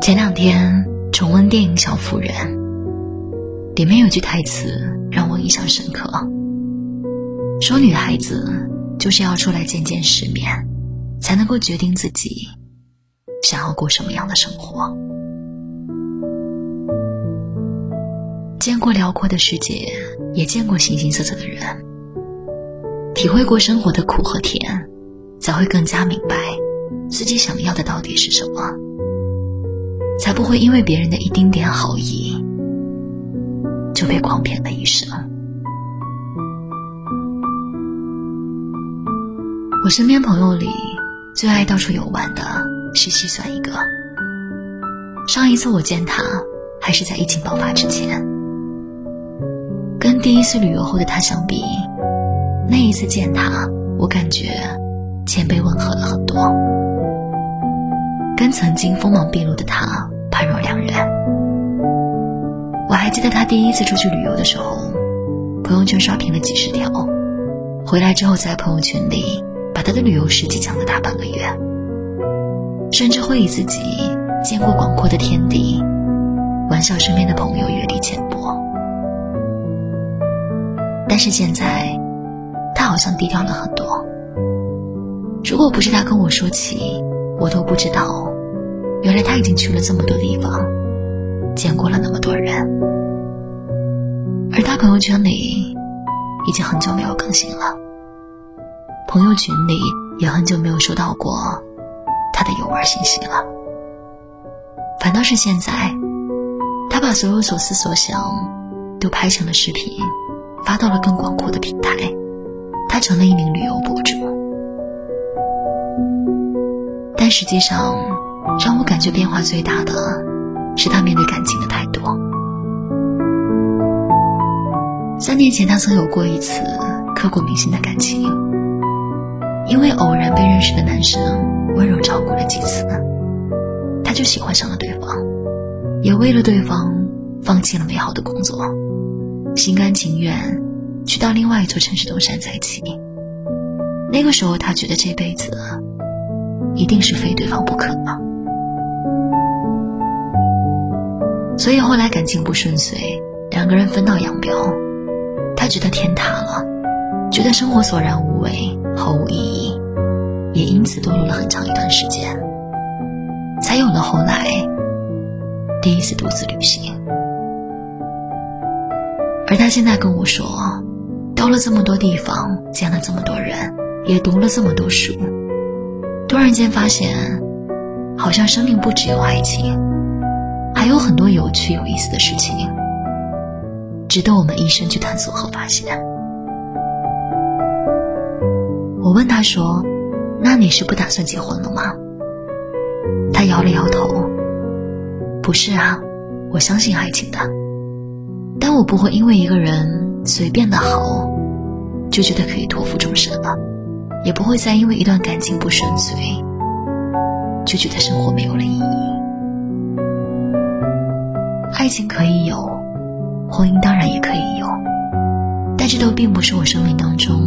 前两天重温电影《小妇人》，里面有句台词让我印象深刻，说女孩子就是要出来见见世面，才能够决定自己想要过什么样的生活。见过辽阔的世界，也见过形形色色的人，体会过生活的苦和甜，才会更加明白自己想要的到底是什么。才不会因为别人的一丁点好意，就被诓骗了一生。我身边朋友里最爱到处游玩的是西算一个。上一次我见他，还是在疫情爆发之前。跟第一次旅游后的他相比，那一次见他，我感觉谦卑温和了很多。跟曾经锋芒毕露的他判若两人。我还记得他第一次出去旅游的时候，朋友圈刷屏了几十条，回来之后在朋友圈里把他的旅游事迹讲了大半个月，甚至会以自己见过广阔的天地，玩笑身边的朋友阅历浅薄。但是现在，他好像低调了很多。如果不是他跟我说起，我都不知道，原来他已经去了这么多地方，见过了那么多人，而他朋友圈里已经很久没有更新了，朋友群里也很久没有收到过他的游玩信息了。反倒是现在，他把所有所思所想都拍成了视频，发到了更广阔的平台，他成了一名旅游博主。但实际上，让我感觉变化最大的，是他面对感情的态度。三年前，他曾有过一次刻骨铭心的感情，因为偶然被认识的男生温柔照顾了几次，他就喜欢上了对方，也为了对方放弃了美好的工作，心甘情愿去到另外一座城市东山再起。那个时候，他觉得这辈子。一定是非对方不可了，所以后来感情不顺遂，两个人分道扬镳。他觉得天塌了，觉得生活索然无味，毫无意义，也因此堕落了很长一段时间，才有了后来第一次独自旅行。而他现在跟我说，到了这么多地方，见了这么多人，也读了这么多书。突然间发现，好像生命不只有爱情，还有很多有趣有意思的事情，值得我们一生去探索和发现。我问他说：“那你是不打算结婚了吗？”他摇了摇头：“不是啊，我相信爱情的，但我不会因为一个人随便的好，就觉得可以托付终身了。”也不会再因为一段感情不顺遂，就觉得生活没有了意义。爱情可以有，婚姻当然也可以有，但这都并不是我生命当中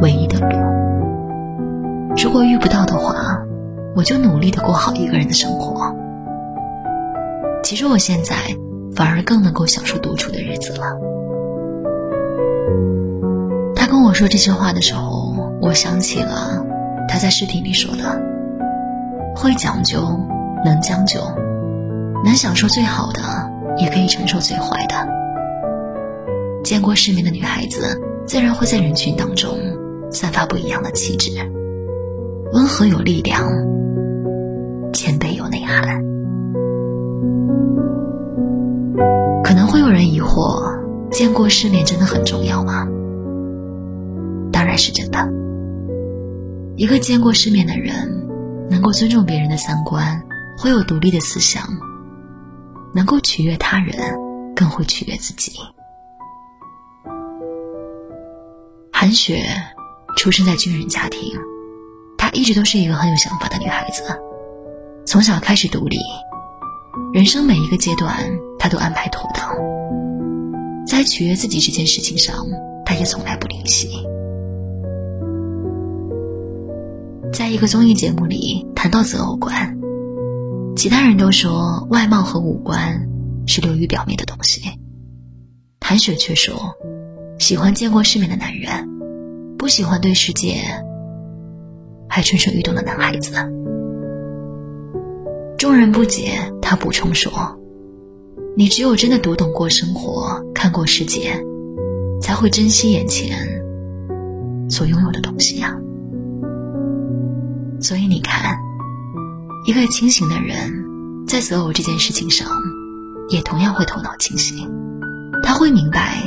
唯一的路。如果遇不到的话，我就努力的过好一个人的生活。其实我现在反而更能够享受独处的日子了。他跟我说这些话的时候。我想起了他在视频里说的：“会讲究，能将就，能享受最好的，也可以承受最坏的。见过世面的女孩子，自然会在人群当中散发不一样的气质，温和有力量，谦卑有内涵。可能会有人疑惑：见过世面真的很重要吗？当然是真的。”一个见过世面的人，能够尊重别人的三观，会有独立的思想，能够取悦他人，更会取悦自己。韩雪出生在军人家庭，她一直都是一个很有想法的女孩子，从小开始独立，人生每一个阶段她都安排妥当，在取悦自己这件事情上，她也从来不吝惜。在一个综艺节目里谈到择偶观，其他人都说外貌和五官是流于表面的东西，谭雪却说喜欢见过世面的男人，不喜欢对世界还蠢蠢欲动的男孩子。众人不解，他补充说：“你只有真的读懂过生活，看过世界，才会珍惜眼前所拥有的东西呀。”所以你看，一个清醒的人，在择偶这件事情上，也同样会头脑清醒。他会明白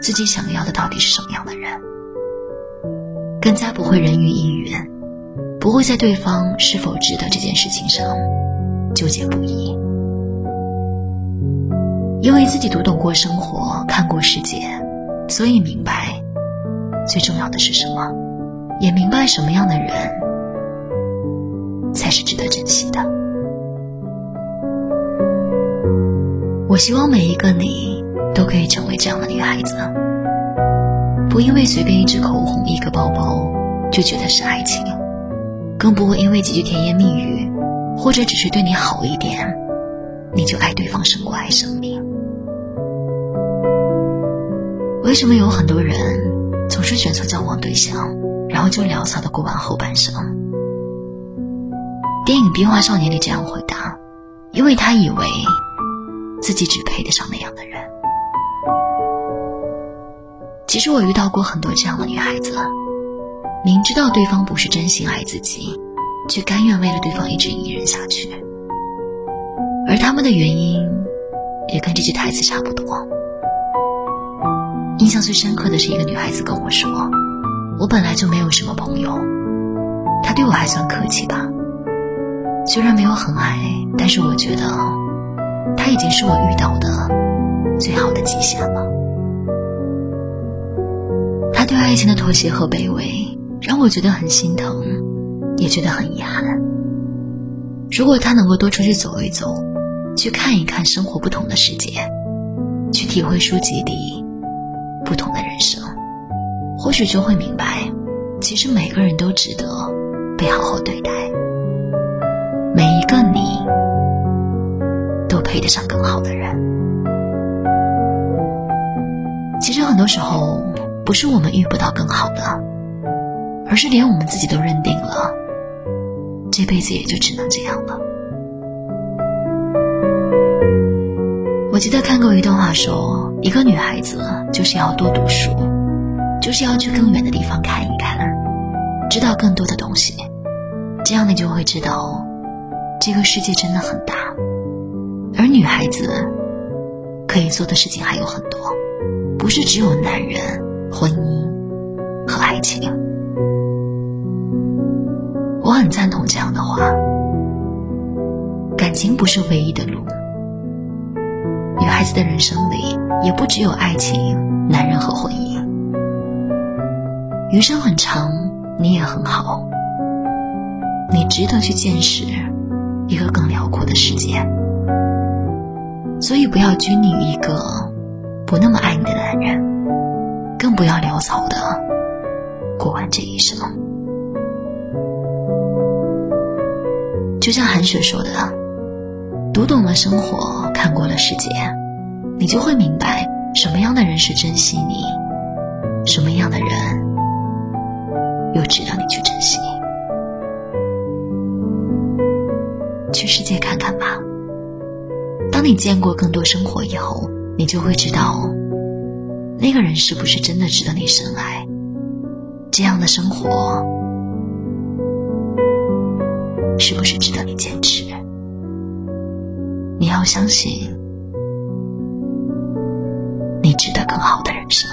自己想要的到底是什么样的人，更加不会人云亦云，不会在对方是否值得这件事情上纠结不已。因为自己读懂过生活，看过世界，所以明白最重要的是什么，也明白什么样的人。才是值得珍惜的。我希望每一个你都可以成为这样的女孩子，不因为随便一支口红、一个包包就觉得是爱情，更不会因为几句甜言蜜语或者只是对你好一点，你就爱对方胜过爱生命。为什么有很多人总是选错交往对象，然后就潦草的过完后半生？电影《冰花少年》里这样回答：“因为他以为自己只配得上那样的人。”其实我遇到过很多这样的女孩子，明知道对方不是真心爱自己，却甘愿为了对方一直隐忍下去。而他们的原因也跟这句台词差不多。印象最深刻的是一个女孩子跟我说：“我本来就没有什么朋友，他对我还算客气吧。”虽然没有很爱，但是我觉得他已经是我遇到的最好的极限了。他对爱情的妥协和卑微，让我觉得很心疼，也觉得很遗憾。如果他能够多出去走一走，去看一看生活不同的世界，去体会书籍里不同的人生，或许就会明白，其实每个人都值得被好好对待。每一个你，都配得上更好的人。其实很多时候，不是我们遇不到更好的，而是连我们自己都认定了，这辈子也就只能这样了。我记得看过一段话，说一个女孩子就是要多读书，就是要去更远的地方看一看，知道更多的东西，这样你就会知道。这个世界真的很大，而女孩子可以做的事情还有很多，不是只有男人、婚姻和爱情。我很赞同这样的话，感情不是唯一的路，女孩子的人生里也不只有爱情、男人和婚姻。余生很长，你也很好，你值得去见识。一个更辽阔的世界，所以不要拘泥于一个不那么爱你的男人，更不要潦草的过完这一生。就像韩雪说的：“读懂了生活，看过了世界，你就会明白什么样的人是珍惜你，什么样的人又值得你去珍去世界看看吧。当你见过更多生活以后，你就会知道，那个人是不是真的值得你深爱。这样的生活，是不是值得你坚持？你要相信，你值得更好的人生。